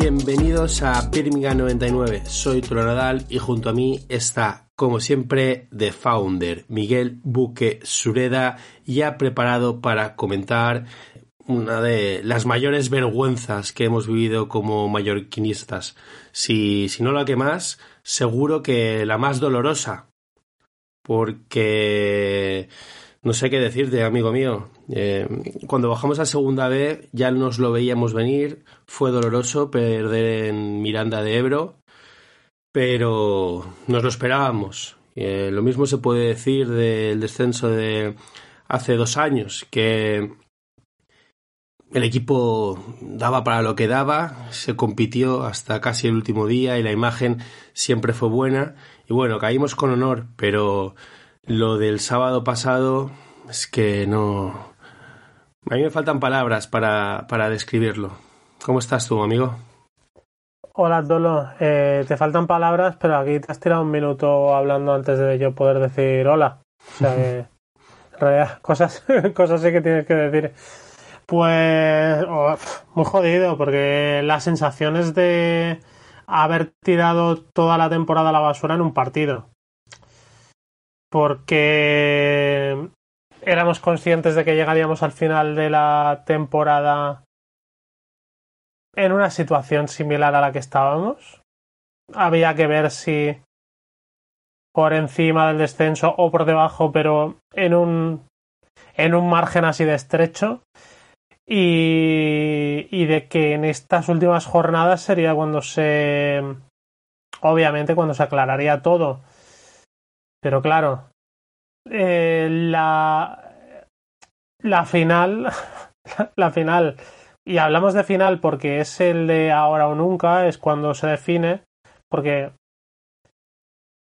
Bienvenidos a Birmingham 99. Soy Turo Nadal y junto a mí está, como siempre, The Founder, Miguel Buque Sureda, ya preparado para comentar una de las mayores vergüenzas que hemos vivido como mallorquinistas. Si, si no la que más, seguro que la más dolorosa. Porque no sé qué decirte, amigo mío. Eh, cuando bajamos a segunda B ya nos lo veíamos venir. Fue doloroso perder en Miranda de Ebro, pero nos lo esperábamos. Eh, lo mismo se puede decir del descenso de hace dos años, que el equipo daba para lo que daba, se compitió hasta casi el último día y la imagen siempre fue buena. Y bueno, caímos con honor, pero lo del sábado pasado es que no... A mí me faltan palabras para, para describirlo. ¿Cómo estás tú, amigo? Hola, Dolo. Eh, te faltan palabras, pero aquí te has tirado un minuto hablando antes de yo poder decir hola. O sea que, en realidad, cosas, cosas sí que tienes que decir. Pues oh, muy jodido, porque las sensaciones de haber tirado toda la temporada a la basura en un partido porque éramos conscientes de que llegaríamos al final de la temporada en una situación similar a la que estábamos. Había que ver si por encima del descenso o por debajo, pero en un, en un margen así de estrecho. Y, y de que en estas últimas jornadas sería cuando se. Obviamente, cuando se aclararía todo pero claro, eh, la, la final, la final, y hablamos de final porque es el de ahora o nunca, es cuando se define, porque,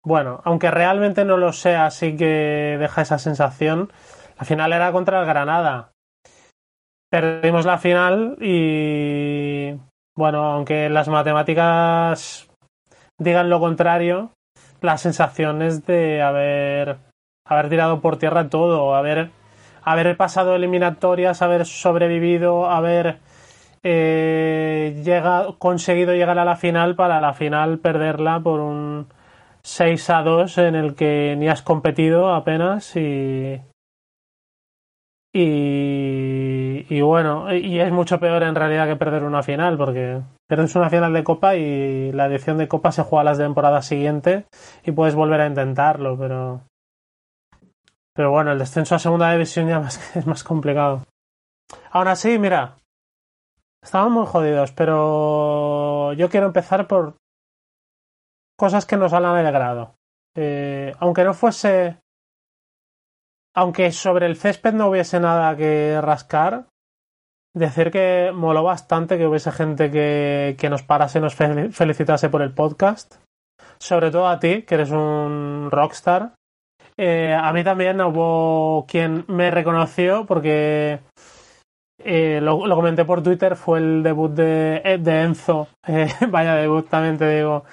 bueno, aunque realmente no lo sea, sí que deja esa sensación, la final era contra el Granada. Perdimos la final y, bueno, aunque las matemáticas digan lo contrario, las sensaciones de haber, haber tirado por tierra todo, haber, haber pasado eliminatorias, haber sobrevivido, haber eh, llegado, conseguido llegar a la final para la final perderla por un 6 a 2 en el que ni has competido apenas y, y, y, bueno, y es mucho peor en realidad que perder una final, porque pierdes una final de Copa y la edición de Copa se juega las temporadas siguientes y puedes volver a intentarlo, pero. Pero bueno, el descenso a segunda división ya es más complicado. Aún así, mira, estamos muy jodidos, pero yo quiero empezar por cosas que nos han alegrado. Eh, aunque no fuese aunque sobre el césped no hubiese nada que rascar, decir que moló bastante que hubiese gente que, que nos parase y nos felicitase por el podcast. Sobre todo a ti, que eres un rockstar. Eh, a mí también hubo quien me reconoció porque eh, lo, comenté por Twitter, fue el debut de, de Enzo. Eh, vaya debut, también te digo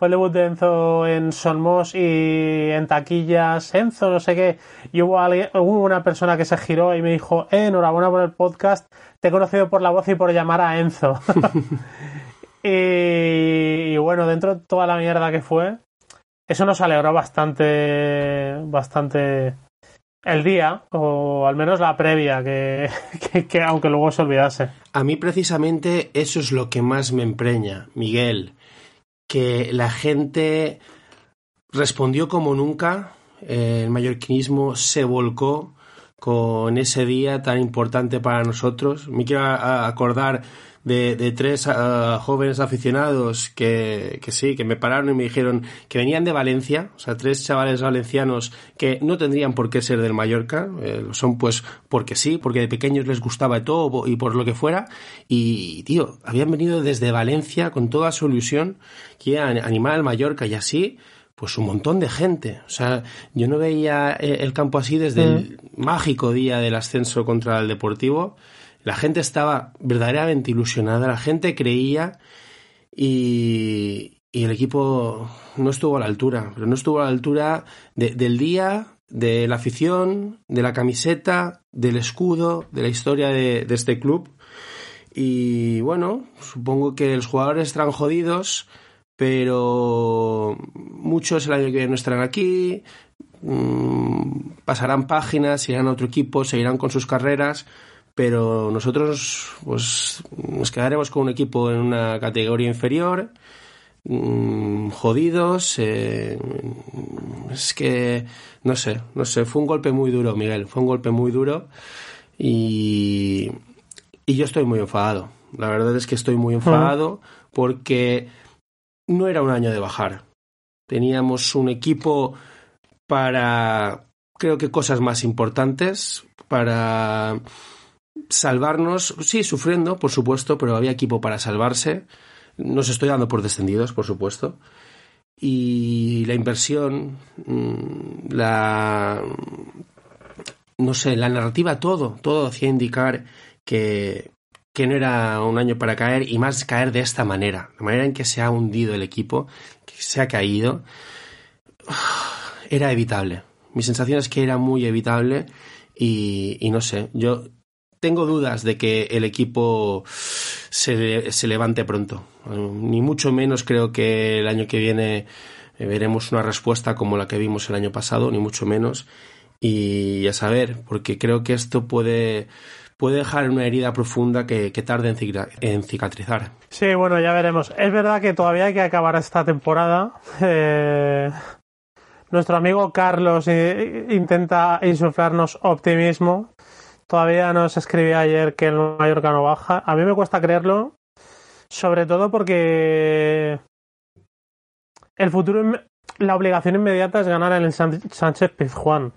fue el debut de Enzo en Sonmos y en taquillas, Enzo, no sé qué, y hubo, alguien, hubo una persona que se giró y me dijo, eh, enhorabuena por el podcast, te he conocido por la voz y por llamar a Enzo. y, y, bueno, dentro de toda la mierda que fue, eso nos alegró bastante, bastante el día, o al menos la previa, que, que, que aunque luego se olvidase. A mí precisamente eso es lo que más me empreña, Miguel que la gente respondió como nunca, el mallorquinismo se volcó con ese día tan importante para nosotros. Me quiero acordar de, de tres uh, jóvenes aficionados que, que, sí, que me pararon y me dijeron que venían de Valencia, o sea, tres chavales valencianos que no tendrían por qué ser del Mallorca, eh, son pues porque sí, porque de pequeños les gustaba todo y por lo que fuera, y tío, habían venido desde Valencia con toda su ilusión que a animar al Mallorca y así, pues un montón de gente. O sea, yo no veía eh, el campo así desde mm. el mágico día del ascenso contra el Deportivo la gente estaba verdaderamente ilusionada, la gente creía y, el equipo no estuvo a la altura, pero no estuvo a la altura de, del día, de la afición, de la camiseta, del escudo, de la historia de, de este club. Y bueno, supongo que los jugadores estarán jodidos, pero muchos el año que viene no estarán aquí, mm, pasarán páginas, irán a otro equipo, seguirán con sus carreras, pero nosotros pues nos quedaremos con un equipo en una categoría inferior, mm, jodidos, eh, es que no sé, no sé, fue un golpe muy duro, Miguel, fue un golpe muy duro y y yo estoy muy enfadado. La verdad es que estoy muy enfadado porque no era un año de bajar. Teníamos un equipo para, creo que cosas más importantes, para salvarnos, sí, sufriendo, por supuesto, pero había equipo para salvarse. Nos estoy dando por descendidos, por supuesto. Y la inversión, mm, la... no sé, la narrativa, todo, todo hacía indicar que, que no era un año para caer y más caer de esta manera, la manera en que se ha hundido el equipo, que se ha caído, era evitable. Mi sensación es que era muy evitable y, y no sé, yo tengo dudas de que el equipo se, se, levante pronto. Ni mucho menos creo que el año que viene veremos una respuesta como la que vimos el año pasado, ni mucho menos. Y a saber, porque creo que esto puede puede dejar una herida profunda que, que tarde en, cicatrizar. Sí, bueno, ya veremos. Es verdad que todavía hay que acabar esta temporada. Eh, nuestro amigo Carlos intenta insuflarnos optimismo. Todavía nos escribía ayer que el Mallorca no baja. A mí me cuesta creerlo, sobre todo porque el futuro, la obligación inmediata es ganar en el Sánchez Pizjuán.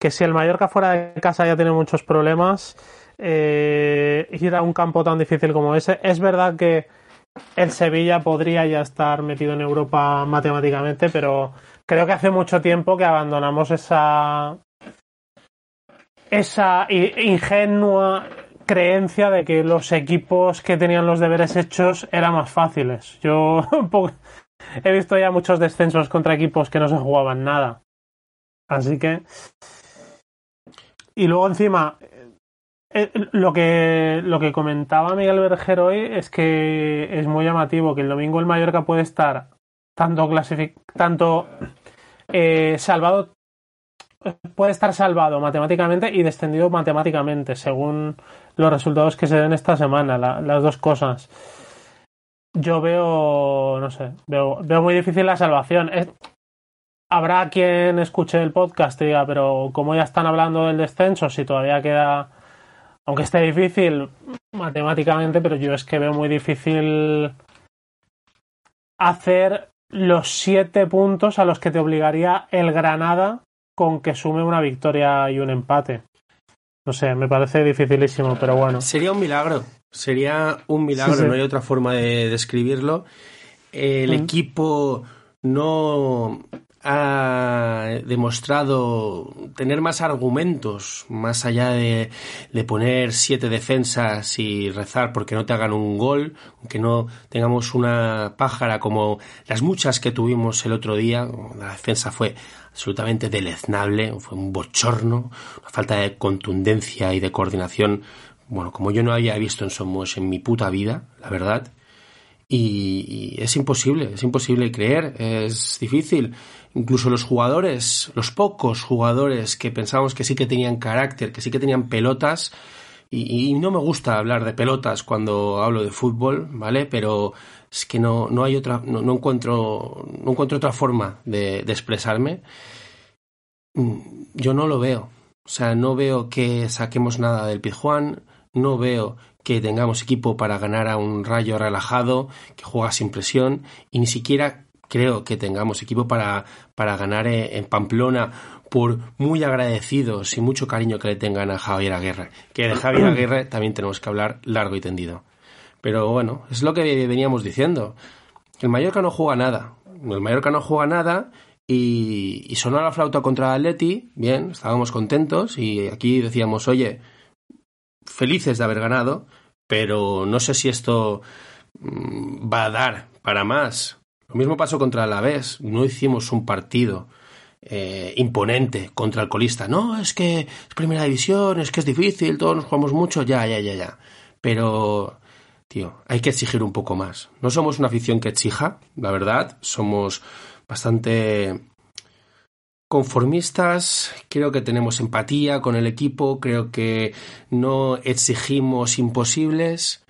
Que si el Mallorca fuera de casa ya tiene muchos problemas, eh, ir a un campo tan difícil como ese. Es verdad que el Sevilla podría ya estar metido en Europa matemáticamente, pero creo que hace mucho tiempo que abandonamos esa esa ingenua creencia de que los equipos que tenían los deberes hechos eran más fáciles. Yo he visto ya muchos descensos contra equipos que no se jugaban nada. Así que. Y luego encima, eh, lo que, lo que comentaba Miguel Berger hoy es que es muy llamativo que el domingo el Mallorca puede estar tanto tanto eh, salvado puede estar salvado matemáticamente y descendido matemáticamente según los resultados que se den esta semana las dos cosas. Yo veo no sé veo, veo muy difícil la salvación. Habrá quien escuche el podcast y diga pero como ya están hablando del descenso si todavía queda aunque esté difícil matemáticamente, pero yo es que veo muy difícil hacer los siete puntos a los que te obligaría el Granada con que sume una victoria y un empate. No sé, me parece dificilísimo, pero bueno. Sería un milagro, sería un milagro, no hay otra forma de describirlo. El mm. equipo no ha demostrado tener más argumentos, más allá de, de, poner siete defensas y rezar porque no te hagan un gol, aunque no tengamos una pájara como las muchas que tuvimos el otro día. La defensa fue absolutamente deleznable, fue un bochorno, una falta de contundencia y de coordinación, bueno, como yo no había visto en Somos en mi puta vida, la verdad. Y, y es imposible, es imposible creer, es difícil incluso los jugadores, los pocos jugadores que pensábamos que sí que tenían carácter, que sí que tenían pelotas, y, no me gusta hablar de pelotas cuando hablo de fútbol, ¿vale? Pero es que no, no hay otra, no, encuentro, no encuentro otra forma de, de expresarme. Mm, yo no lo veo. O sea, no veo que saquemos nada del Pizjuán, no veo que tengamos equipo para ganar a un rayo relajado, que juega sin presión, y ni siquiera creo que tengamos equipo para, para ganar en Pamplona por muy agradecidos y mucho cariño que le tengan a Javier Aguirre. Que de Javier Aguirre también tenemos que hablar largo y tendido. Pero bueno, es lo que veníamos diciendo. El Mallorca no juega nada. El Mallorca no juega nada y, y sonó la flauta contra Atleti. Bien, estábamos contentos y aquí decíamos, oye, felices de haber ganado, pero no sé si esto mm, va a dar para más. Lo mismo pasó contra el Alavés. No hicimos un partido eh, imponente contra el colista. No, es que es primera división, es que es difícil, todos nos jugamos mucho, ya, ya, ya, ya. Pero tío, hay que exigir un poco más. No somos una afición que exija, la verdad, somos bastante conformistas, creo que tenemos empatía con el equipo, creo que no exigimos imposibles,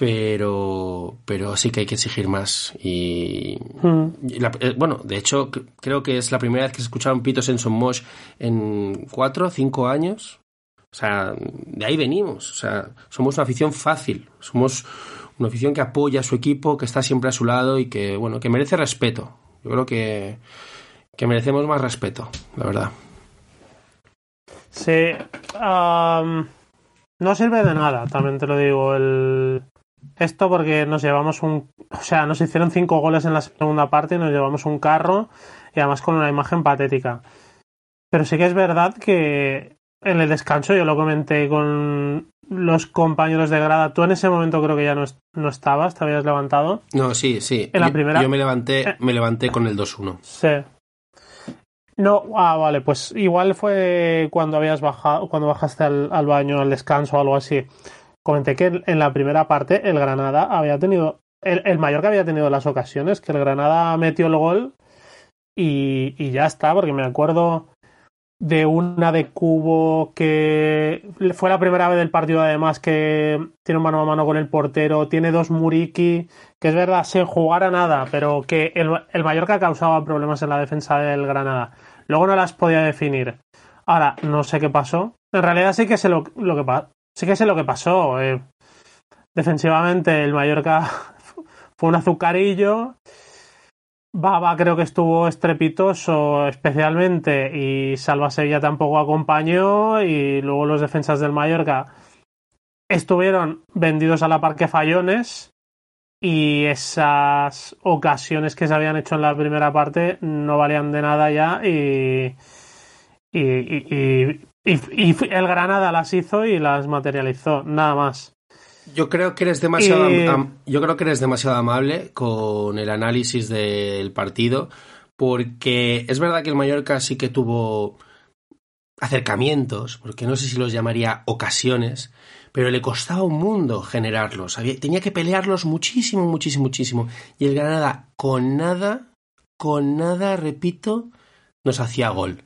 pero, pero sí que hay que exigir más. Y, Mm. y la- eh, bueno, de hecho, creo que es la primera vez que se escucharon pitos en Somos en cuatro cinco años. O sea, de ahí venimos. O sea, somos una afición fácil. Somos una afición que apoya a su equipo, que está siempre a su lado y que, bueno, que merece respeto. Yo creo que, que merecemos más respeto, la verdad. Sí. no sirve de nada, también te lo digo. El... Esto porque nos llevamos un. O sea, nos hicieron cinco goles en la segunda parte y nos llevamos un carro y además con una imagen patética. Pero sí que es verdad que en el descanso yo lo comenté con los compañeros de grada. Tú en ese momento creo que ya no, no estabas, te habías levantado. No, sí, sí. En la Yo- primera- Yo me levanté, Eh. me levanté con el 2-1. Sí. No, ah, vale, pues igual fue cuando habías bajado, cuando bajaste al, al baño, al descanso o algo así. Comenté que en la primera parte el Granada había tenido, el, el Mallorca había tenido las ocasiones, que el Granada metió el gol y, y ya está, porque me acuerdo de una de Cubo que fue la primera vez del partido además que tiene un mano a mano con el portero, tiene dos Muriki, que es verdad, sin jugar a nada, pero que el, el Mallorca causaba problemas en la defensa del Granada. Luego no las podía definir. Ahora, no sé qué pasó. En realidad sí que sé lo, lo que sí que sé lo que pasó. eh. Defensivamente el Mallorca fue un azucarillo. Baba creo que estuvo estrepitoso especialmente y Salva Sevilla tampoco acompañó y luego los defensas del Mallorca estuvieron vendidos a la parque fallones y esas ocasiones que se habían hecho en la primera parte no valían de nada ya y- y- y el Granada las hizo y las materializó, nada más. Yo creo que eres demasiado Y- am- yo creo que eres demasiado amable con el análisis del partido porque es verdad que el Mallorca sí que tuvo acercamientos, porque no sé si los llamaría ocasiones, pero le costaba un mundo generarlos. Había- tenía que pelearlos muchísimo, muchísimo, muchísimo. Y el Granada con nada, con nada, repito, nos hacía gol.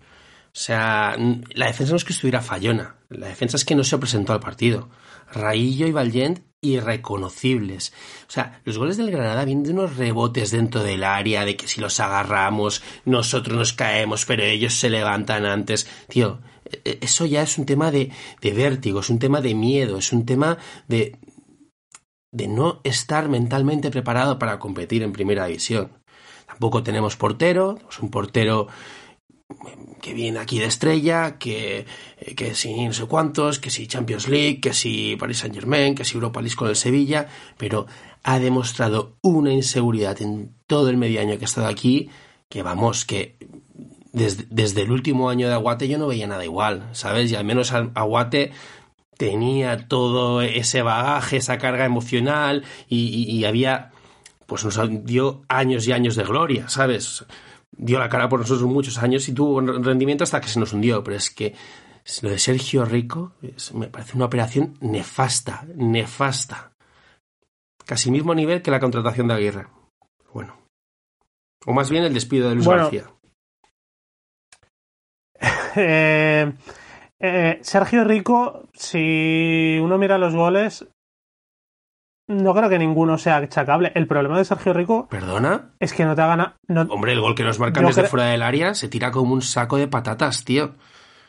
O sea, la defensa no es que estuviera fallona, la defensa es que no se presentó al partido. Raillo y Valiente irreconocibles. O sea, los goles del Granada vienen de unos rebotes dentro del área, de que si los agarramos, nosotros nos caemos, pero ellos se levantan antes. Tío, e- e- eso ya es un tema de, de vértigo, es un tema de miedo, es un tema de, de no estar mentalmente preparado para competir en primera división. Tampoco tenemos portero, es un portero que viene aquí de estrella, que, eh, que si no sé cuántos, que si Champions League, que si Paris Saint Germain, que si Europa League con el Sevilla, pero ha demostrado una inseguridad en todo el medio año que ha estado aquí, que vamos, que desde, el último año de Aguate yo no veía nada igual, ¿sabes? Y al menos Aguate tenía todo ese bagaje, esa carga emocional y- y había, pues nos dio años y años de gloria, ¿sabes? Dio la cara por nosotros muchos años y tuvo un rendimiento hasta que se nos hundió, pero es que lo de Sergio Rico es- me parece una operación nefasta, nefasta. Casi mismo nivel que la contratación de Aguirre. Bueno. O más bien el despido de Luis Bueno. García. Eh, eh, Sergio Rico, si uno mira los goles, no creo que ninguno sea achacable. El problema de Sergio Rico ¿Perdona? es que no te haga No, Hombre, el gol que nos marcan Yo desde fuera del área se tira como un saco de patatas, tío.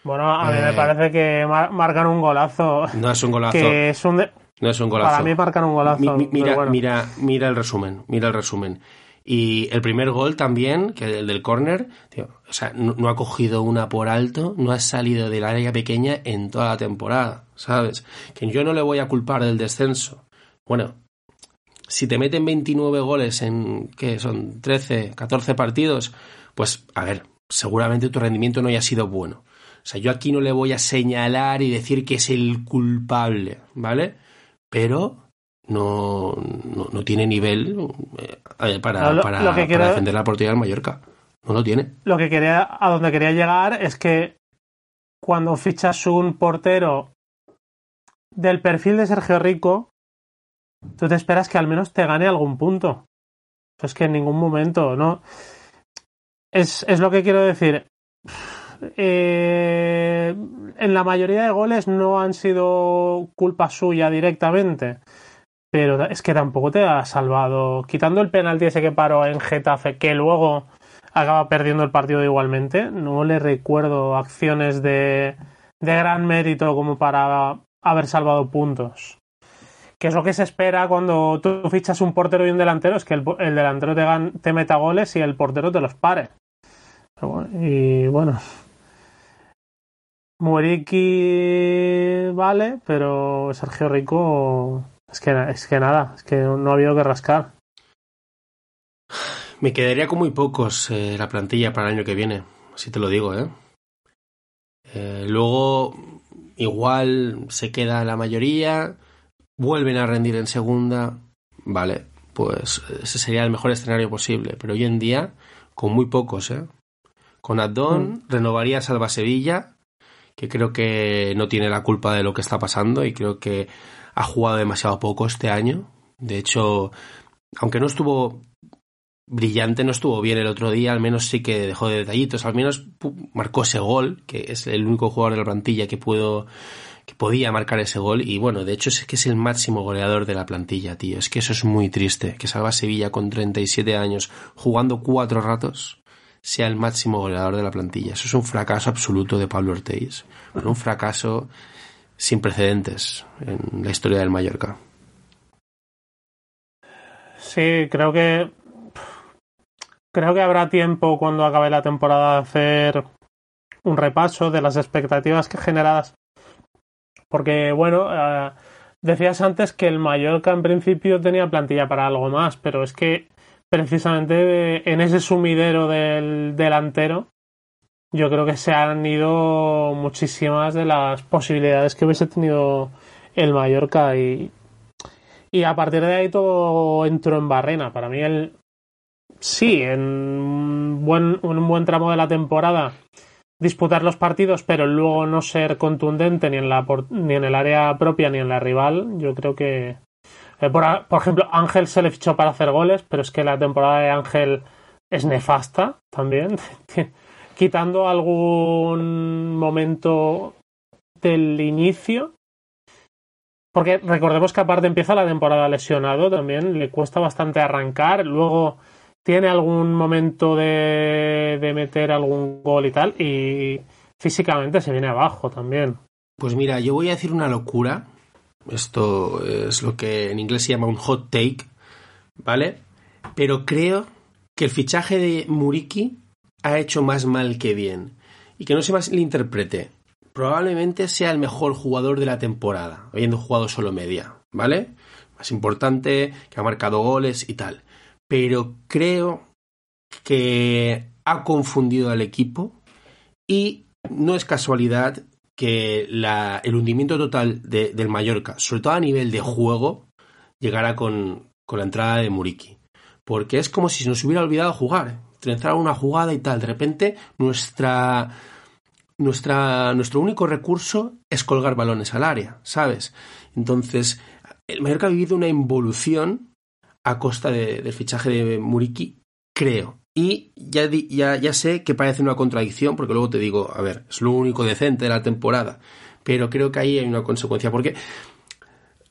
bueno, a mí Eh. me parece que mar- marcan un golazo. No es un golazo. Que es un. de- No es un golazo. Para mí marcan un golazo. Mi- mi- pero mira, bueno. mira, mira el resumen, mira el resumen. Y el primer gol también, que el del córner, tío, o sea, no, no ha cogido una por alto, no ha salido del área pequeña en toda la temporada, ¿sabes? Que yo no le voy a culpar del descenso. Bueno, si te meten 29 goles en, ¿qué son? 13, 14 partidos, pues, a ver, seguramente tu rendimiento no haya sido bueno. O sea, yo aquí no le voy a señalar y decir que es el culpable, ¿vale? Pero no, no, no tiene nivel eh, para, lo- para, lo que para quiero- defender la portería del Mallorca. No lo tiene. Lo que quería, a donde quería llegar es que cuando fichas un portero del perfil de Sergio Rico, tú te esperas que al menos te gane algún punto. Es que en ningún momento, ¿no? Es, es lo que quiero decir. Eh, en la mayoría de goles no han sido culpa suya directamente, pero es que tampoco te ha salvado. Quitando el penalti ese que paró en Getafe, que luego acaba perdiendo el partido igualmente, no le recuerdo acciones de, de gran mérito como para haber salvado puntos. Que es lo que se espera cuando tú fichas un portero y un delantero, es que el, delantero te, meta goles y el portero te los pare. Y bueno, Moriki vale, pero Sergio Rico es que, es que nada, es que no ha habido que rascar. Me quedaría con muy pocos eh, la plantilla para el año que viene, así te lo digo, ¿eh? ¿eh? luego, igual se queda la mayoría, vuelven a rendir en segunda, vale, pues ese sería el mejor escenario posible, pero hoy en día, con muy pocos, ¿eh? Con Addon mm. renovaría Salva Sevilla que creo que no tiene la culpa de lo que está pasando y creo que ha jugado demasiado poco este año. De hecho, aunque no estuvo brillante, no estuvo bien el otro día, al menos sí que dejó de detallitos, al menos marcó ese gol, que es el único jugador de la plantilla que puedo podía marcar ese gol y bueno, de hecho es que es el máximo goleador de la plantilla, tío. Es que eso es muy triste, que salga Sevilla con 37 años jugando cuatro ratos sea el máximo goleador de la plantilla. Eso es un fracaso absoluto de Pablo Ortiz. un fracaso sin precedentes en la historia del Mallorca. Sí, creo que creo que habrá tiempo cuando acabe la temporada de hacer un repaso de las expectativas que generadas. Porque bueno, eh, decías antes que el Mallorca en principio tenía plantilla para algo más, pero es que precisamente en ese sumidero del delantero, yo creo que se han ido muchísimas de las posibilidades que hubiese tenido el Mallorca y, y a partir de ahí todo entró en barrena. Para mí el sí, en buen, un buen tramo de la temporada disputar los partidos, pero luego no ser contundente ni en la ni en el área propia ni en la rival, yo creo que eh, por, ejemplo, Ángel se le fichó para hacer goles, pero es que la temporada de Ángel es nefasta también. Quitando algún momento del inicio. Porque recordemos que aparte empieza la temporada lesionado también, le cuesta bastante arrancar, luego tiene algún momento de, de meter algún gol y tal, y físicamente se viene abajo también. Pues mira, yo voy a decir una locura, esto es lo que en inglés se llama un hot take, ¿vale? Pero creo que el fichaje de Muriki ha hecho más mal que bien. Y que no se le interprete. Probablemente sea el mejor jugador de la temporada, habiendo jugado solo media, ¿vale? Más importante, que ha marcado goles y tal. Pero creo que ha confundido al equipo y no es casualidad que la, el hundimiento total de, del Mallorca, sobre todo a nivel de juego, llegara con, con, la entrada de Muriki. Porque es como si se nos hubiera olvidado jugar. Entrar una jugada y tal. De repente, nuestra, nuestra, nuestro único recurso es colgar balones al área, ¿sabes? Entonces, el Mallorca ha vivido una involución a costa de, del fichaje de Muriki, creo. Y ya, ya, ya sé que parece una contradicción, porque luego te digo, a ver, es lo único decente de la temporada, pero creo que ahí hay una consecuencia, porque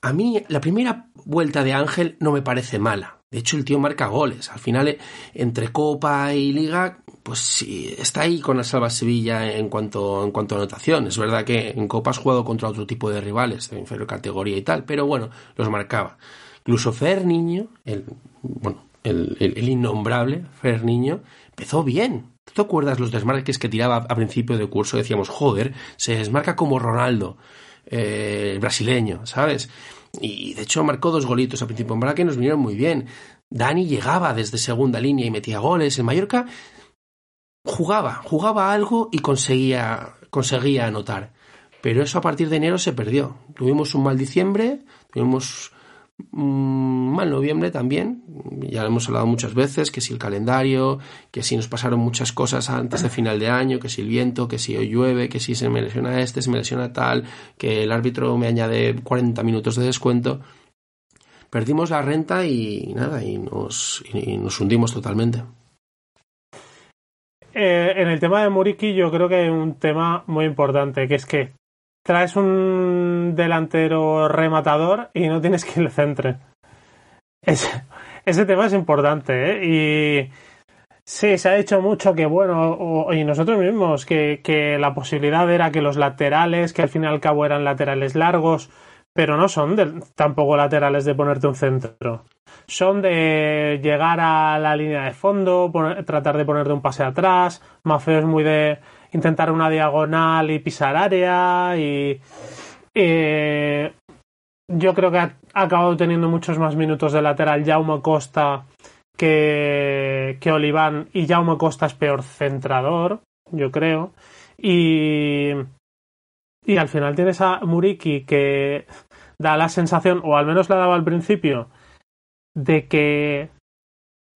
a mí la primera vuelta de Ángel no me parece mala. De hecho, el tío marca goles. Al final, entre Copa y Liga, pues sí, está ahí con la Salva Sevilla en cuanto, en cuanto a anotación. Es verdad que en Copa has jugado contra otro tipo de rivales, de inferior categoría y tal, pero bueno, los marcaba. Incluso Fer Niño, el, bueno, el, innombrable Fer Niño, empezó bien. ¿Te acuerdas los desmarques que tiraba a principio de curso? Decíamos, joder, se desmarca como Ronaldo, eh, el brasileño, ¿sabes? Y de hecho marcó dos golitos a principio de que nos vinieron muy bien. Dani llegaba desde segunda línea y metía goles. El Mallorca jugaba, jugaba algo y conseguía, conseguía anotar. Pero eso a partir de enero se perdió. Tuvimos un mal diciembre, tuvimos mal noviembre también, ya lo hemos hablado muchas veces, que si el calendario, que si nos pasaron muchas cosas antes de final de año, que si el viento, que si hoy llueve, que si se me lesiona este, se me lesiona tal, que el árbitro me añade 40 minutos de descuento. perdimos la renta y nada, y nos, y nos hundimos totalmente. Eh, en el tema de Muriki yo creo que hay un tema muy importante, que es que traes un delantero rematador y no tienes quien le centre. Ese, ese tema es importante, ¿eh? Y sí, se ha dicho mucho que, bueno, y nosotros mismos, que, que la posibilidad era que los laterales, que al fin y al cabo eran laterales largos, pero no son tampoco laterales de ponerte un centro. Son de llegar a la línea de fondo, tratar de ponerte un pase atrás. Mafeo es muy de intentar una diagonal y pisar área. Y yo creo que ha, acabado teniendo muchos más minutos de lateral Jaume Costa que, que Oliván. Y Jaume Costa es peor centrador, yo creo. Y y al final tienes a Muriki que da la sensación, o al menos la daba al principio, de que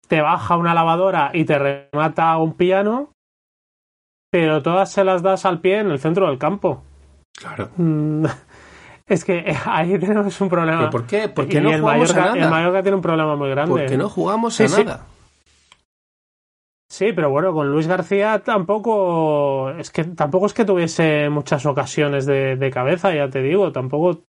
te baja una lavadora y te remata un piano, pero todas se las das al pie en el centro del campo. Claro. Mm, es que ahí tenemos un problema. ¿Pero ¿Por qué? ¿Por qué no jugamos a nada? El Mallorca tiene un problema muy grande. Porque no jugamos a nada. Sí, pero bueno, con Luis García tampoco es que tampoco es que tuviese muchas ocasiones de, cabeza, ya te digo, tampoco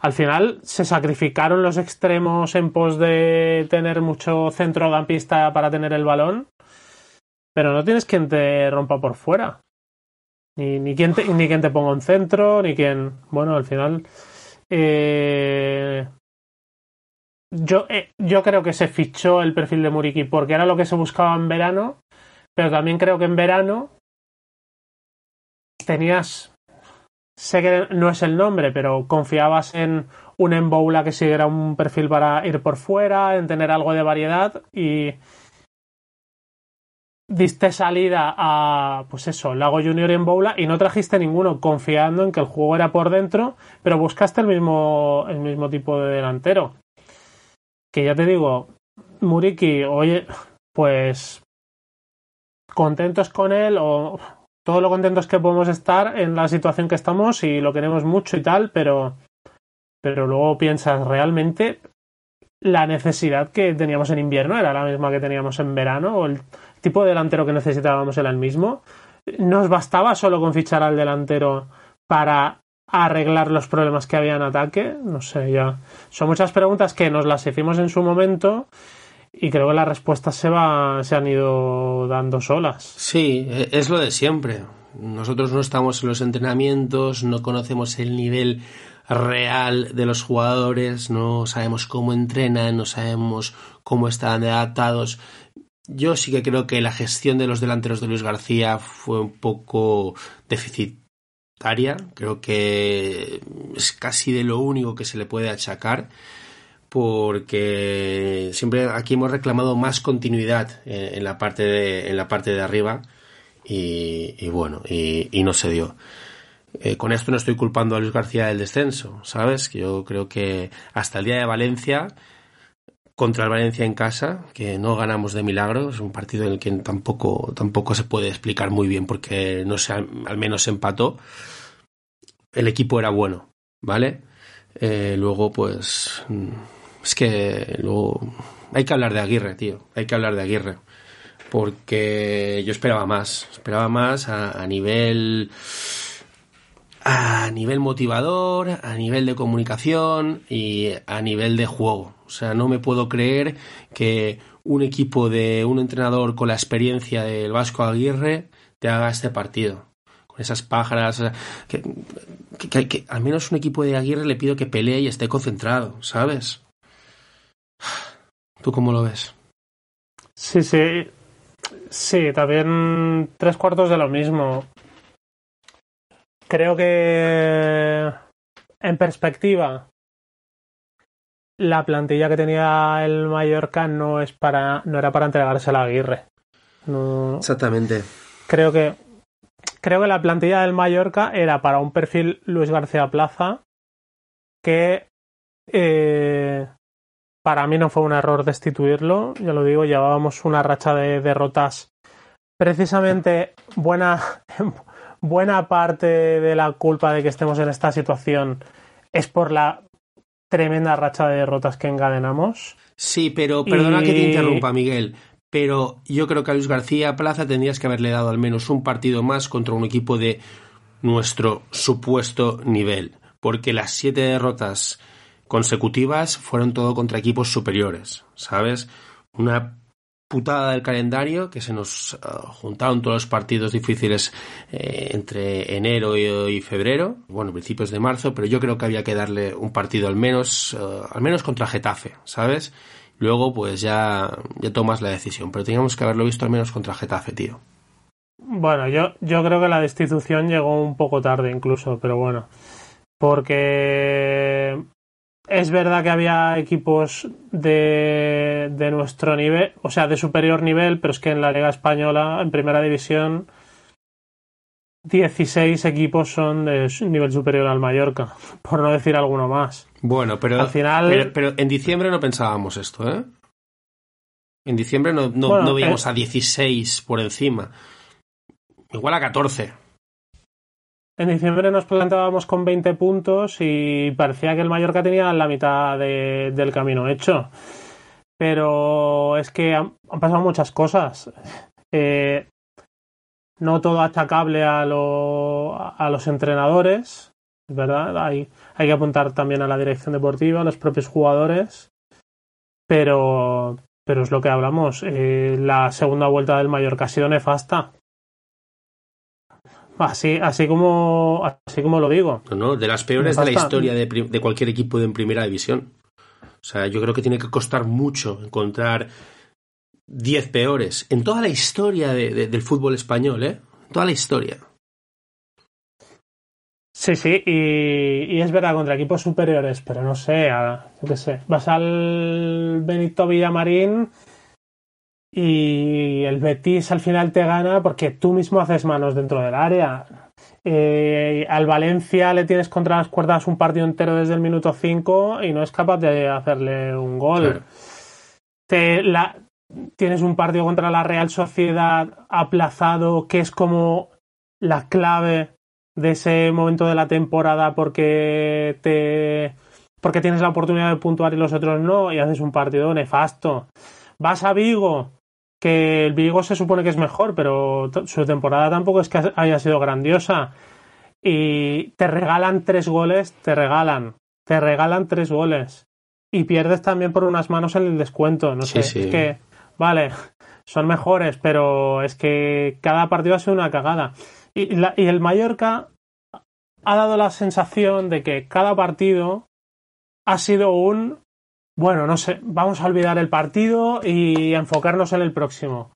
al final se sacrificaron los extremos en pos de tener mucho centrocampista para tener el balón, pero no tienes quien te rompa por fuera. Ni, ni, quien, te, ni quien te ponga un centro, ni quien. Bueno, al final. Eh, yo, eh, yo creo que se fichó el perfil de Muriki porque era lo que se buscaba en verano, pero también creo que en verano tenías, sé que no es el nombre, pero confiabas en un Emboula que siguiera un perfil para ir por fuera, en tener algo de variedad y diste salida a, pues eso, Lago Junior y Emboula y no trajiste ninguno confiando en que el juego era por dentro, pero buscaste el mismo, el mismo tipo de delantero. Que ya te digo, Muriki, oye, pues contentos con él o todo lo contentos que podemos estar en la situación que estamos y lo queremos mucho y tal, pero pero luego piensas realmente la necesidad que teníamos en invierno era la misma que teníamos en verano o el tipo de delantero que necesitábamos era el mismo. Nos bastaba solo con fichar al delantero para arreglar los problemas que había en ataque? No sé, ya. Son muchas preguntas que nos las hicimos en su momento y creo que las respuestas se, va, se han ido dando solas. Sí, e, es lo de siempre. Nosotros no estamos en los entrenamientos, no conocemos el nivel real de los jugadores, no sabemos cómo entrenan, no sabemos cómo están adaptados. Yo sí que creo que la gestión de los delanteros de Luis García fue un poco deficit Creo que es casi de lo único que se le puede achacar porque siempre aquí hemos reclamado más continuidad en, la parte de en la parte de arriba y, bueno y, no se dio. Eh, con esto no estoy culpando a Luis García del descenso sabes yo creo que hasta el día de Valencia contra el Valencia en casa, que no ganamos de milagro, es un partido en el que tampoco, tampoco se puede explicar muy bien porque no se, al menos empató. El equipo era bueno, ¿vale? Eh, luego, pues, mm, es que luego hay que hablar de Aguirre, tío, hay que hablar de Aguirre. Porque yo esperaba más, esperaba más a nivel a nivel motivador, a nivel de comunicación y a nivel de juego. O sea, no me puedo creer que un equipo de un entrenador con la experiencia del Vasco Aguirre te haga este partido. Con esas pájaras. que, al menos un equipo de Aguirre le pido que pelee y esté concentrado, ¿sabes? ¿Tú cómo lo ves? Sí, sí. Sí, también tres cuartos de lo mismo creo que en perspectiva la plantilla que tenía el Mallorca no es para no era para entregarse a la Aguirre. Exactamente. Creo que creo que la plantilla del Mallorca era para un perfil Luis García Plaza que eh, para mí no fue un error destituirlo, ya lo digo, llevábamos una racha de derrotas precisamente buena buena parte de la culpa de que estemos en esta situación es por la tremenda racha de derrotas que encadenamos. Sí, pero perdona que te interrumpa, Miguel. Pero yo creo que a Luis García Plaza tendrías que haberle dado al menos un partido más contra un equipo de nuestro supuesto nivel. Porque las siete derrotas consecutivas fueron todo contra equipos superiores, ¿sabes? Una putada del calendario que se nos uh, juntaron todos los partidos difíciles eh, entre enero y, febrero, bueno, principios de marzo, pero yo creo que había que darle un partido al menos, uh, al menos contra Getafe, ¿sabes? Luego, pues ya, ya tomas la decisión, pero teníamos que haberlo visto al menos contra Getafe, tío. Bueno, yo, yo creo que la destitución llegó un poco tarde incluso, pero bueno. Porque es verdad que había equipos de, de, nuestro nivel, o sea, de superior nivel, pero es que en la Liga Española, en primera división, 16 equipos son de nivel superior al Mallorca, por no decir alguno más. Bueno, pero, al final, pero, pero en diciembre no pensábamos esto, ¿eh? En diciembre no, no, Bueno, no veíamos eh. a 16 por encima. Igual a 14. En diciembre nos plantábamos con 20 puntos y parecía que el Mallorca tenía la mitad de- del camino hecho. Pero es que han, pasado muchas cosas. Eh, no todo achacable a, lo- a los entrenadores, es ¿verdad? Hay, hay que apuntar también a la dirección deportiva, a los propios jugadores. Pero, pero es lo que hablamos. eh, la segunda vuelta del Mallorca ha sido nefasta. Así, así como así como lo digo. No, no, de las peores de la historia de, de cualquier equipo en primera división. O sea, yo creo que tiene que costar mucho encontrar 10 peores en toda la historia de- de- del fútbol español, ¿eh? Toda la historia. Sí, sí, y, y es verdad contra equipos superiores, pero no sé, a- yo qué sé. Vas al Benito Villamarín y el Betis al final te gana porque tú mismo haces manos dentro del área. Eh, al Valencia le tienes contra las cuerdas un partido entero desde el minuto 5 y no es capaz de hacerle un gol. Te- la- tienes un partido contra la Real Sociedad aplazado que es como la clave de ese momento de la temporada porque te porque tienes la oportunidad de puntuar y los otros no y haces un partido nefasto. Vas a Vigo, que el Vigo se supone que es mejor, pero su temporada tampoco es que haya sido grandiosa. Y te regalan tres goles, te regalan, te regalan tres goles. Y pierdes también por unas manos en el descuento. No Sí, sé, sí. es que, vale, son mejores, pero es que cada partido ha sido una cagada. Y, la- y el Mallorca ha dado la sensación de que cada partido ha sido un bueno, no sé, vamos a olvidar el partido y enfocarnos en el próximo.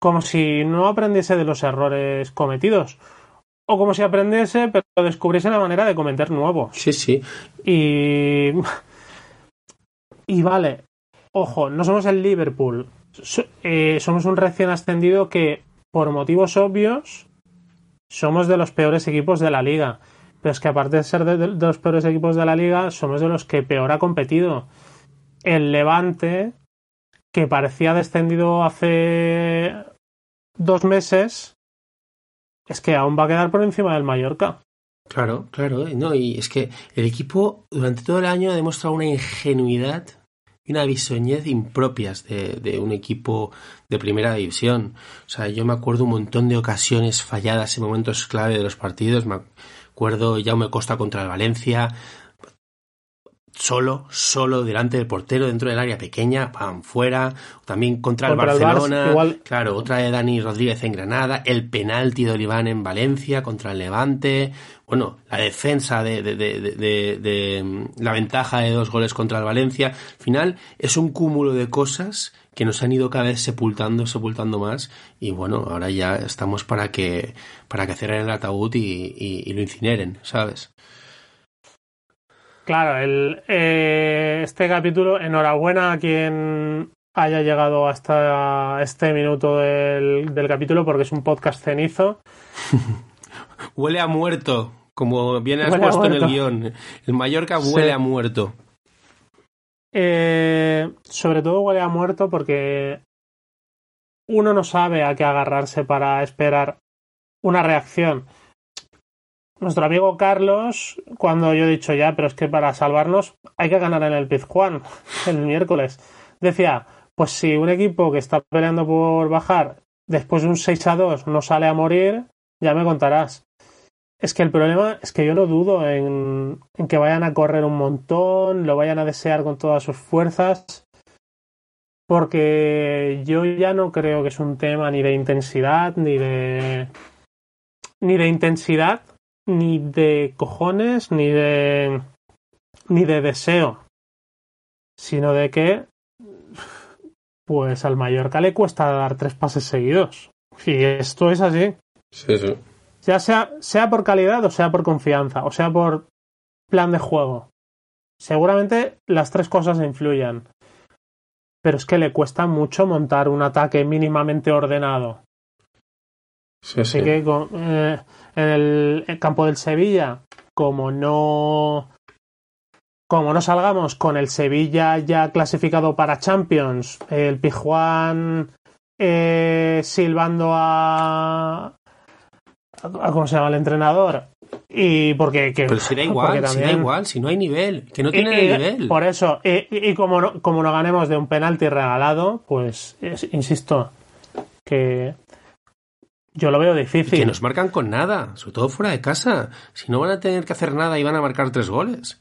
Como si no aprendiese de los errores cometidos. O como si aprendiese, pero descubriese la manera de cometer nuevos. Sí, sí. Y. Y vale, ojo, no somos el Liverpool. So- eh, somos un recién ascendido que, por motivos obvios, somos de los peores equipos de la liga. Pero es que aparte de ser de, de los peores equipos de la liga, somos de los que peor ha competido. El Levante, que parecía descendido hace dos meses, es que aún va a quedar por encima del Mallorca. Claro, claro. No, y es que el equipo durante todo el año ha demostrado una ingenuidad y una bisoñez impropias de, un equipo de primera división. O sea, yo me acuerdo un montón de ocasiones falladas en momentos clave de los partidos. Me acuerdo Jaume Costa contra el Valencia. Solo, solo delante del portero, dentro del área pequeña, pam, fuera. También contra, Contra el el Barça, Barcelona. igual. Claro, otra de Dani Rodríguez en Granada. El penalti de Oliván en Valencia contra el Levante. Bueno, la defensa de, de, de, de, de, de, la ventaja de dos goles contra el Valencia. Al final es un cúmulo de cosas que nos han ido cada vez sepultando, sepultando más. Y bueno, ahora ya estamos para que, para que cierren el ataúd y, y, y lo incineren, ¿sabes? Claro, el, eh, este capítulo, enhorabuena a quien haya llegado hasta este minuto del, del capítulo porque es un podcast cenizo. Huele a muerto, como bien has Huele puesto en el guion. El Mallorca huele Sí. a muerto. Eh, sobre todo huele a muerto porque uno no sabe a qué agarrarse para esperar una reacción. Nuestro amigo Carlos, cuando yo he dicho ya, pero es que para salvarnos hay que ganar en el Pizjuán el miércoles, decía, pues si un equipo que está peleando por bajar después de un 6 a 2 no sale a morir, ya me contarás. Es que el problema es que yo no dudo en, en que vayan a correr un montón, lo vayan a desear con todas sus fuerzas, porque yo ya no creo que es un tema ni de intensidad, ni de. ni de intensidad, ni de cojones, ni de. ni de deseo. Sino de que. Pues al Mallorca le cuesta dar tres pases seguidos. Y esto es así. Sí, sí. Ya sea, sea por calidad o sea por confianza, o sea por plan de juego. Seguramente las tres cosas influyan pero es que le cuesta mucho montar un ataque mínimamente ordenado. Sí, Así sí. que eh, en el campo del Sevilla, como no como no salgamos con el Sevilla ya clasificado para Champions, el Pijuán eh, silbando a, a- ¿cómo se llama el entrenador? Y porque que, Pero si da igual, si da también- igual, si no hay nivel, que no y- tienen y- el nivel. Por eso, y, y- y como, no, como no ganemos de un penalti regalado, pues es- insisto que yo lo veo difícil. Que nos marcan con nada, sobre todo fuera de casa. Si no van a tener que hacer nada y van a marcar tres goles.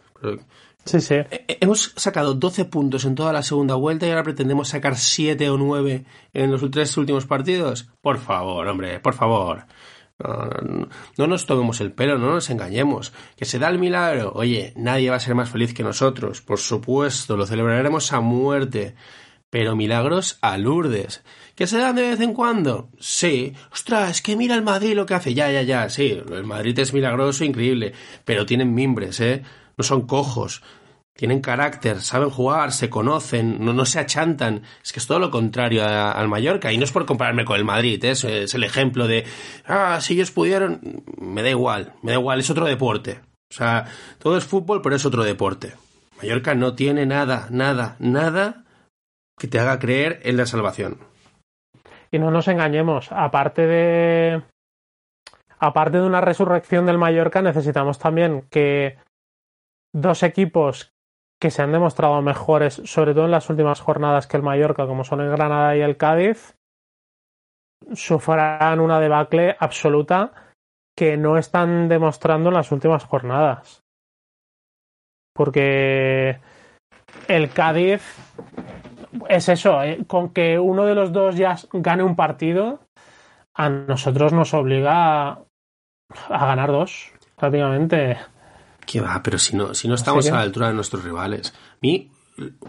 Sí, sí. eh, hemos sacado 12 puntos en toda la segunda vuelta y ahora pretendemos sacar 7 o 9 en los tres últimos partidos. Por favor, hombre, por favor. No, no, no nos tomemos el pelo, no nos engañemos. Que se da el milagro. Oye, nadie va a ser más feliz que nosotros. Por supuesto, lo celebraremos a muerte. Pero milagros a Lourdes. ¿Que se dan de vez en cuando? Sí. Ostras, es que mira el Madrid lo que hace. Ya, ya, ya. Sí, el Madrid es milagroso, increíble. Pero tienen mimbres, ¿eh? No son cojos. Tienen carácter, saben jugar, se conocen, no, no se achantan. Es que es todo lo contrario a- al Mallorca. Y no es por compararme con el Madrid, ¿eh? es, es el ejemplo de, ah, si ellos pudieron, me da igual, me da igual, es otro deporte. O sea, todo es fútbol, pero es otro deporte. Mallorca no tiene nada, nada, nada que te haga creer en la salvación. Y no nos engañemos, aparte de. Aparte de una resurrección del Mallorca, necesitamos también que dos equipos que se han demostrado mejores, sobre todo en las últimas jornadas que el Mallorca, como son el Granada y el Cádiz, sufran una debacle absoluta que no están demostrando en las últimas jornadas. Porque el Cádiz es eso, eh, con que uno de los dos ya gane un partido, a nosotros nos obliga a, a ganar dos, prácticamente. ¿Qué va? Pero si no, si no estamos que- a la altura de nuestros rivales. A mí,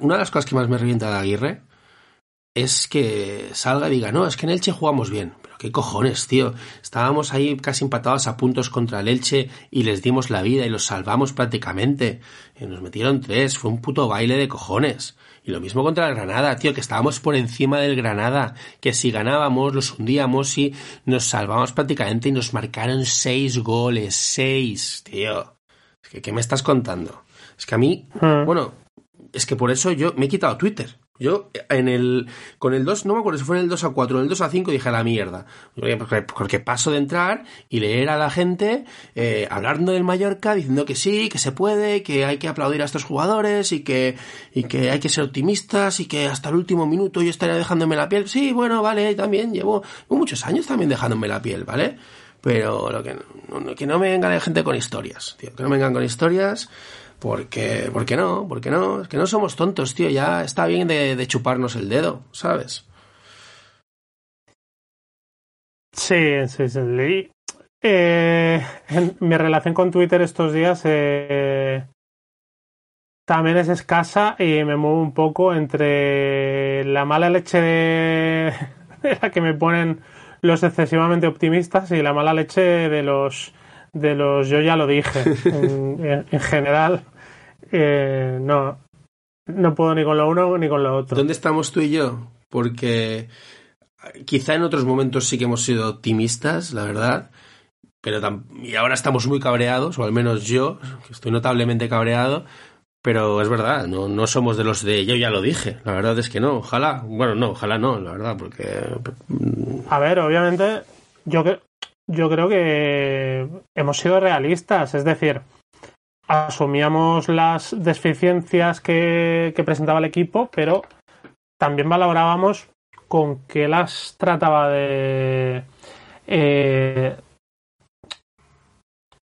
una de las cosas que más me revienta de Aguirre es que salga y diga, no, es que en Elche jugamos bien. Pero qué cojones, tío. Estábamos ahí casi empatados a puntos contra el Elche y les dimos la vida y los salvamos prácticamente. Y nos metieron tres, fue un puto baile de cojones. Y lo mismo contra el Granada, tío, que estábamos por encima del Granada, que si ganábamos los hundíamos y nos salvamos prácticamente y nos marcaron seis goles, seis, tío. Es que, ¿qué me estás contando? Es que a mí, Mm. bueno, es que por eso yo me he quitado Twitter. Yo en el con el 2, no me acuerdo si fue en el 2 a 4 o en el 2 a 5 dije a la mierda. Porque, paso de entrar y leer a la gente eh, hablando del Mallorca, diciendo que sí, que se puede, que hay que aplaudir a estos jugadores y que, y que hay que ser optimistas y que hasta el último minuto yo estaría dejándome la piel. Sí, bueno, vale, también llevo, muchos años también dejándome la piel, ¿vale? Pero lo que no- que no me venga la gente con historias, tío, que no me vengan con historias. Porque, porque no, porque no, es que no somos tontos, tío, ya está bien de, de chuparnos el dedo, ¿sabes? Sí, sí, sí. Eh, mi relación con Twitter estos días eh, también es escasa y me muevo un poco entre la mala leche de, la que me ponen los excesivamente optimistas y la mala leche de los de los yo ya lo dije. En general, eh, no, no puedo ni con lo uno ni con lo otro. ¿Dónde estamos tú y yo? Porque quizá en otros momentos sí que hemos sido optimistas, la verdad, pero y ahora estamos muy cabreados, o al menos yo, que estoy notablemente cabreado, pero es verdad, no, no somos de los de yo ya lo dije, la verdad es que no, ojalá, bueno, no, ojalá no, la verdad, porque A ver, obviamente, yo que yo creo que hemos sido realistas, es decir, asumíamos las deficiencias que, presentaba el equipo, pero también valorábamos con qué las trataba de... Eh,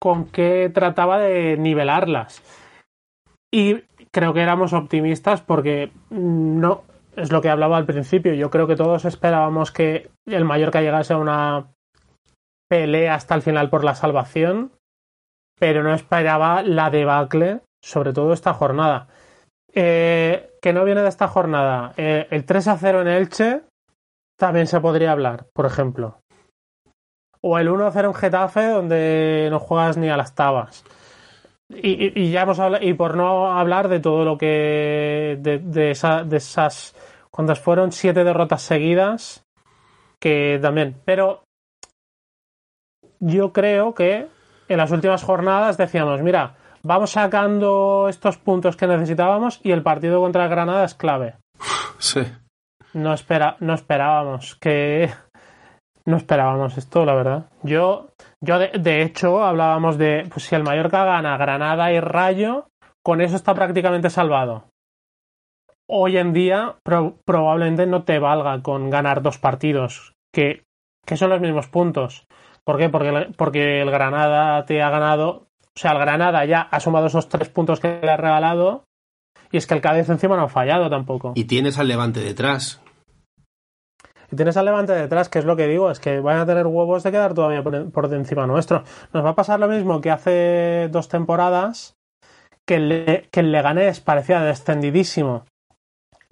con qué trataba de nivelarlas. Y creo que éramos optimistas porque no es lo que hablaba al principio. Yo creo que todos esperábamos que el Mallorca llegase a una pelea hasta el final por la salvación, pero no esperaba la debacle, sobre todo esta jornada. Eh, que no viene de esta jornada. Eh, el 3 a 0 en Elche también se podría hablar, por ejemplo. O el 1 a 0 en Getafe, donde no juegas ni a las tabas. Y, ya hemos hablado, y por no hablar de todo lo que. de, de esas. ¿Cuántas fueron? Siete derrotas seguidas. Que también. Pero. Yo creo que en las últimas jornadas decíamos, mira, vamos sacando estos puntos que necesitábamos y el partido contra el Granada es clave. Sí. No, espera, no esperábamos que. No esperábamos esto, la verdad. Yo, yo de, hecho, hablábamos de pues, si el Mallorca gana Granada y Rayo, con eso está prácticamente salvado. Hoy en día probablemente no te valga con ganar dos partidos, que, que son los mismos puntos. ¿Por qué? Porque, porque el Granada te ha ganado, o sea, el Granada ya ha sumado esos tres puntos que le ha regalado y es que el Cádiz encima no ha fallado tampoco. Y tienes al Levante detrás. Y tienes al Levante detrás, que es lo que digo, es que van a tener huevos de quedar todavía por, encima nuestro. Nos va a pasar lo mismo que hace dos temporadas, que el, que el Leganés parecía descendidísimo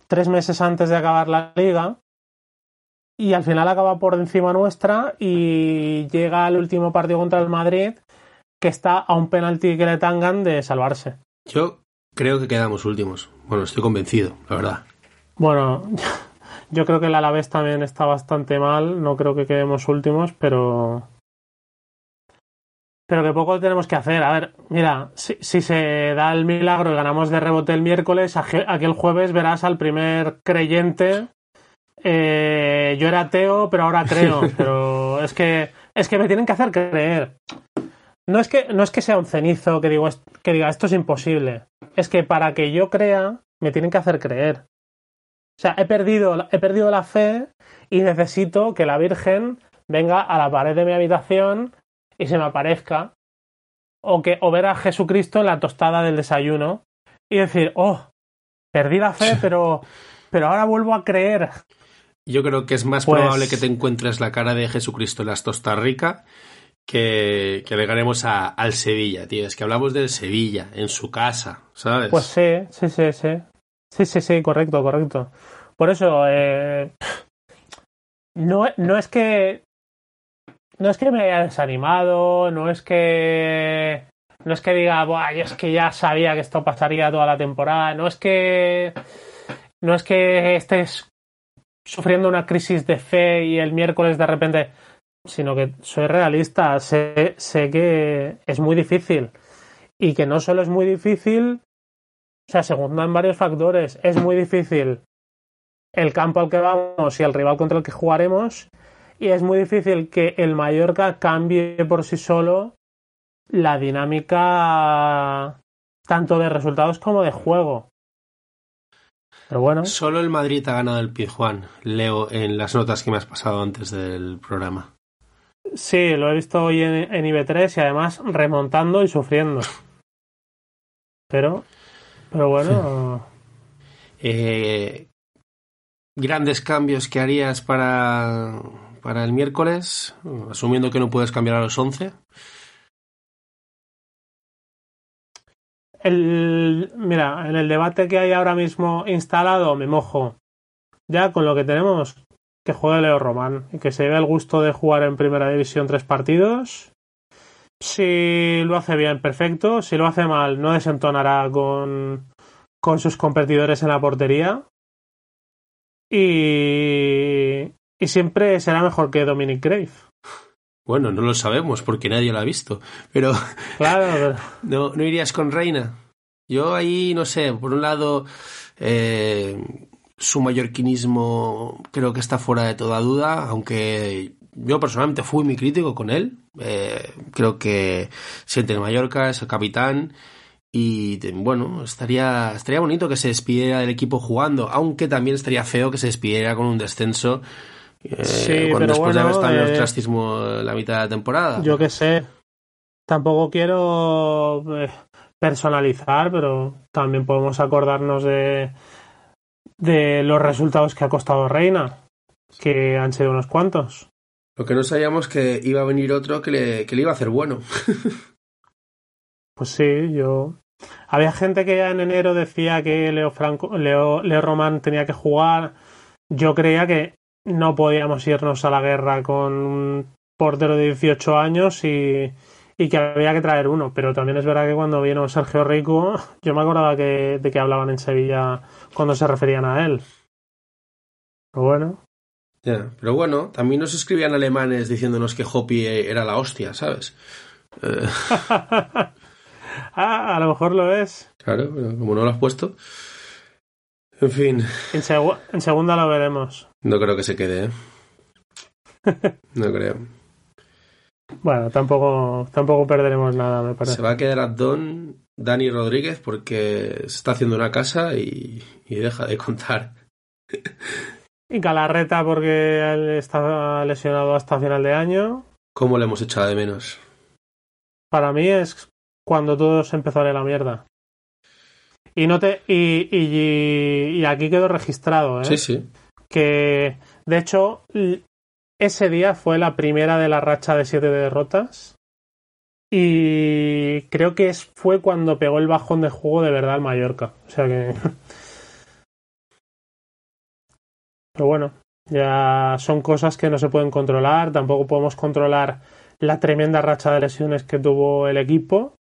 tres meses antes de acabar la liga y al final acaba por encima nuestra y llega al último partido contra el Madrid que está a un penalti que le tangan de salvarse. Yo creo que quedamos últimos. Bueno, estoy convencido, la verdad. Bueno, yo creo que el Alavés también está bastante mal. No creo que quedemos últimos, pero. Pero que poco tenemos que hacer. A ver, mira, si, se da el milagro y ganamos de rebote el miércoles, aquel jueves verás al primer creyente eh, yo era ateo, pero ahora creo. Pero es que, es que me tienen que hacer creer. No es que, no es que sea un cenizo que, digo, que diga esto es imposible. Es que para que yo crea, me tienen que hacer creer. O sea, he perdido, he perdido la fe y necesito que la Virgen venga a la pared de mi habitación y se me aparezca. O, que, o ver a Jesucristo en la tostada del desayuno y decir, oh, perdí la fe, pero, pero ahora vuelvo a creer. Yo creo que es más pues probable que te encuentres la cara de Jesucristo en las Tostas Rica que, que le ganemos a, al Sevilla, tío. Es que hablamos del Sevilla, en su casa, ¿sabes? Pues sí, sí, sí, sí. Sí, sí, sí, correcto, correcto. Por eso, eh, no, no es que. No es que me haya desanimado, no es que. No es que diga, Buah, es que ya sabía que esto pasaría toda la temporada, no es que. No es que estés sufriendo una crisis de fe y el miércoles de repente, sino que soy realista, sé, que es muy difícil. Y que no solo es muy difícil, o sea, en varios factores, es muy difícil el campo al que vamos y el rival contra el que jugaremos. Y es muy difícil que el Mallorca cambie por sí solo la dinámica tanto de resultados como de juego. Pero bueno. Solo el Madrid ha ganado el Pizjuán, leo en las notas que me has pasado antes del programa. Sí, lo he visto hoy en, IB3 y además remontando y sufriendo. Pero, pero bueno. Eh, grandes cambios que harías para, para el miércoles, asumiendo que no puedes cambiar a los 11. El, mira, en el debate que hay ahora mismo instalado me mojo. Ya con lo que tenemos, que juegue Leo Román y que se dé el gusto de jugar en primera división tres partidos. Si lo hace bien, perfecto. Si lo hace mal, no desentonará con, con sus competidores en la portería. Y, y siempre será mejor que Dominic Grave. Bueno, no lo sabemos porque nadie lo ha visto, pero... Claro, no, ¿No irías con Reina? Yo ahí, no sé, por un lado, eh, su mallorquinismo creo que está fuera de toda duda, aunque yo personalmente fui muy crítico con él. Eh, creo que siente el Mallorca, es el capitán. Y bueno, estaría, estaría bonito que se despidiera del equipo jugando, aunque también estaría feo que se despidiera con un descenso Sí, cuando pero después de haber bueno, estado en el eh, ostracismo la mitad de la temporada. Yo qué sé. Tampoco quiero eh, personalizar, pero también podemos acordarnos de, de los resultados que ha costado Reina, que han sido unos cuantos. Lo que no sabíamos que iba a venir otro que le, que le iba a hacer bueno. Pues sí, yo. Había gente que ya en enero decía que Leo Franco, Leo, Leo Román tenía que jugar. Yo creía que no podíamos irnos a la guerra con un portero de 18 años y, y que había que traer uno. Pero también es verdad que cuando vino Sergio Rico, yo me acordaba que, de que hablaban en Sevilla cuando se referían a él. Pero bueno, Ya, Pero bueno, también nos escribían alemanes diciéndonos que Hopi era la hostia, ¿sabes? Eh, ah, a lo mejor lo es. claro, pero como no lo has puesto. En fin, En, segu- en segunda lo veremos. no creo que se quede, ¿eh? No creo. Bueno, tampoco, tampoco perderemos nada, me parece. Se va a quedar Abdón Dani Rodríguez porque se está haciendo una casa y, y deja de contar. Y Galarreta porque él está lesionado hasta final de año. ¿Cómo le hemos echado de menos? Para mí es cuando todo se empezó a ir a la mierda. Y no te y, y, y aquí quedó registrado, ¿eh? Sí, sí. que de hecho ese día fue la primera de la racha de siete derrotas y creo que es, fue cuando pegó el bajón de juego de verdad al Mallorca. O sea que... Pero bueno, ya son cosas que no se pueden controlar, tampoco podemos controlar la tremenda racha de lesiones que tuvo el equipo.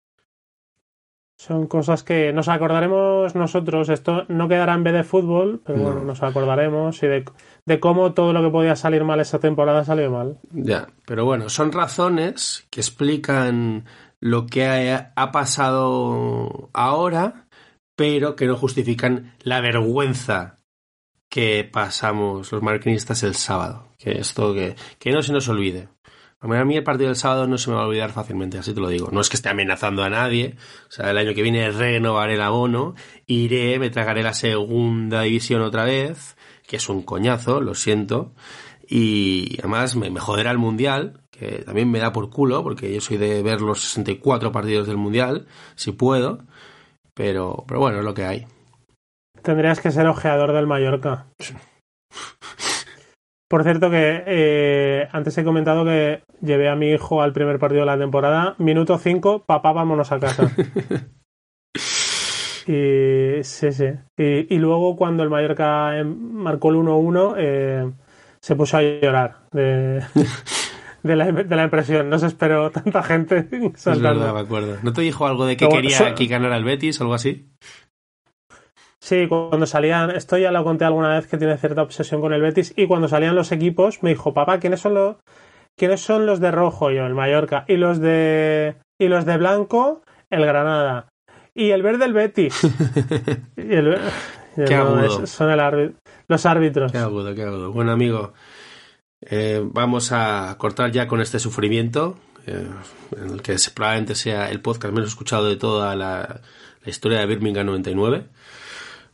Son cosas que nos acordaremos nosotros. Esto no quedará en vez de fútbol, pero No. bueno, nos acordaremos y de, de cómo todo lo que podía salir mal esa temporada salió mal. Ya, pero bueno, son razones que explican lo que ha, ha pasado ahora, pero que no justifican la vergüenza que pasamos los marquinistas el sábado. Que esto que, que no se nos olvide. A mí el partido del sábado no se me va a olvidar fácilmente, así te lo digo. No es que esté amenazando a nadie. O sea, el año que viene renovaré el abono, iré, me tragaré la segunda división otra vez, que es un coñazo, lo siento. Y además me, me joderá el mundial, que también me da por culo, porque yo soy de ver los 64 partidos del mundial, si puedo. Pero, pero bueno, es lo que hay. Tendrías que ser ojeador del Mallorca. Por cierto que eh, antes he comentado que llevé a mi hijo al primer partido de la temporada. Minuto 5, papá, vámonos a casa. y sí, sí. Y, y luego cuando el Mallorca em, marcó el 1-1, eh, se puso a llorar de, de, la, de la impresión. No se esperó tanta gente Es verdad, me acuerdo. ¿No te dijo algo de que quería so- que ganara el Betis o algo así? Sí, cuando salían, esto ya lo conté alguna vez que tiene cierta obsesión con el Betis, y cuando salían los equipos me dijo, papá, ¿quiénes son los, quiénes son los de rojo? Yo, el Mallorca, y los de, y los de blanco, el Granada, y el verde el Betis. Y el- y Qué no, agudo. es- son el los árbitros. Qué agudo, qué agudo. Bueno, amigo, eh, vamos a cortar ya con este sufrimiento, eh, en el que probablemente sea el podcast menos escuchado de toda la, la historia de Birmingham 99.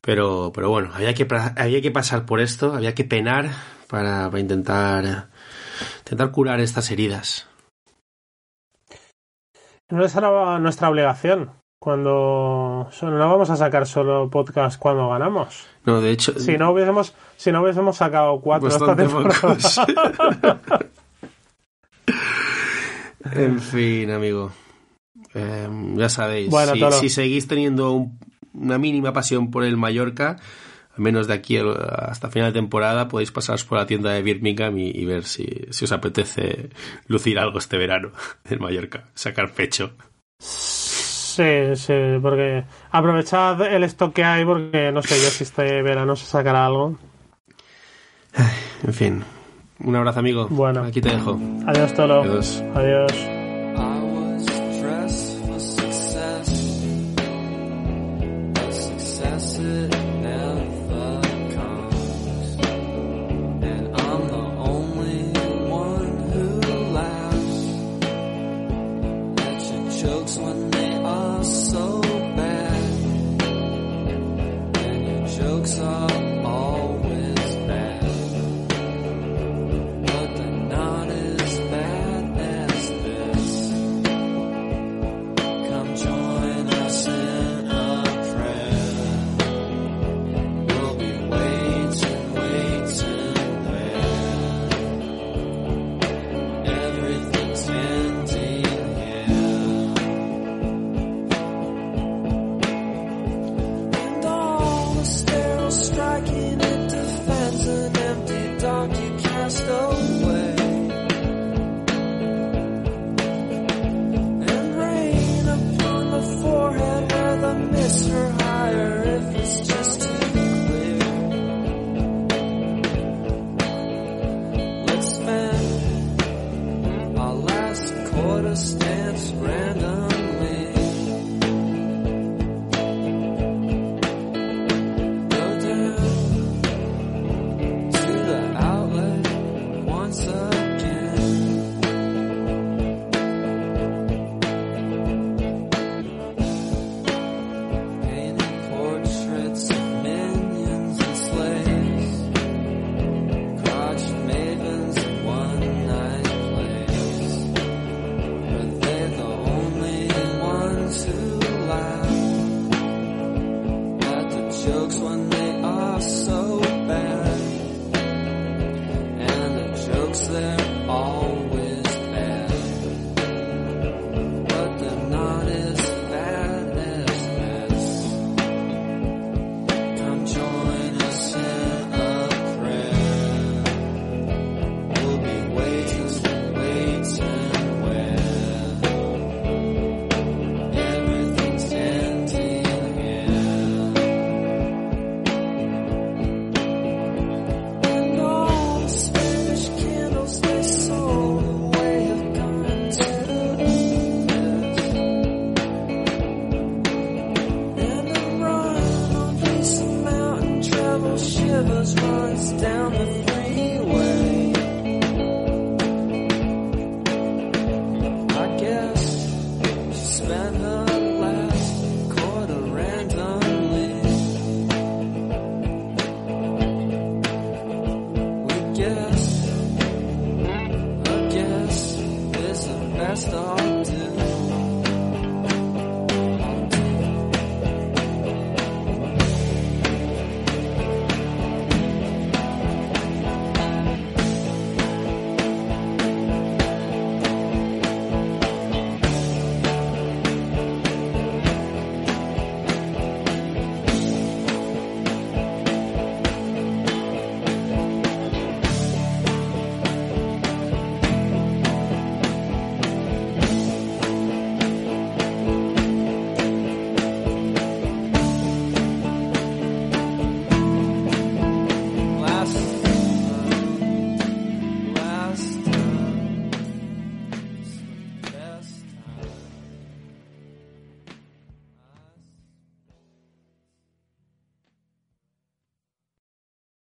Pero, pero bueno, había que, había que pasar por esto, había que penar para, para intentar, intentar curar estas heridas. No es nuestra obligación. Cuando no vamos a sacar solo podcast cuando ganamos. No, de hecho, Si no hubiésemos, si no hubiésemos sacado cuatro esta temporada. en fin, amigo. Eh, ya sabéis, Bueno, si, si seguís teniendo un- una mínima pasión por el Mallorca, al menos de aquí hasta final de temporada, podéis pasaros por la tienda de Birmingham y, y ver si, si os apetece lucir algo este verano en Mallorca, sacar pecho. Sí, sí, porque aprovechad el stock que hay porque no sé yo si este verano se sacará algo. En fin, un abrazo, amigo. Bueno. aquí te dejo. Adiós, Tolo. Adiós. Adiós.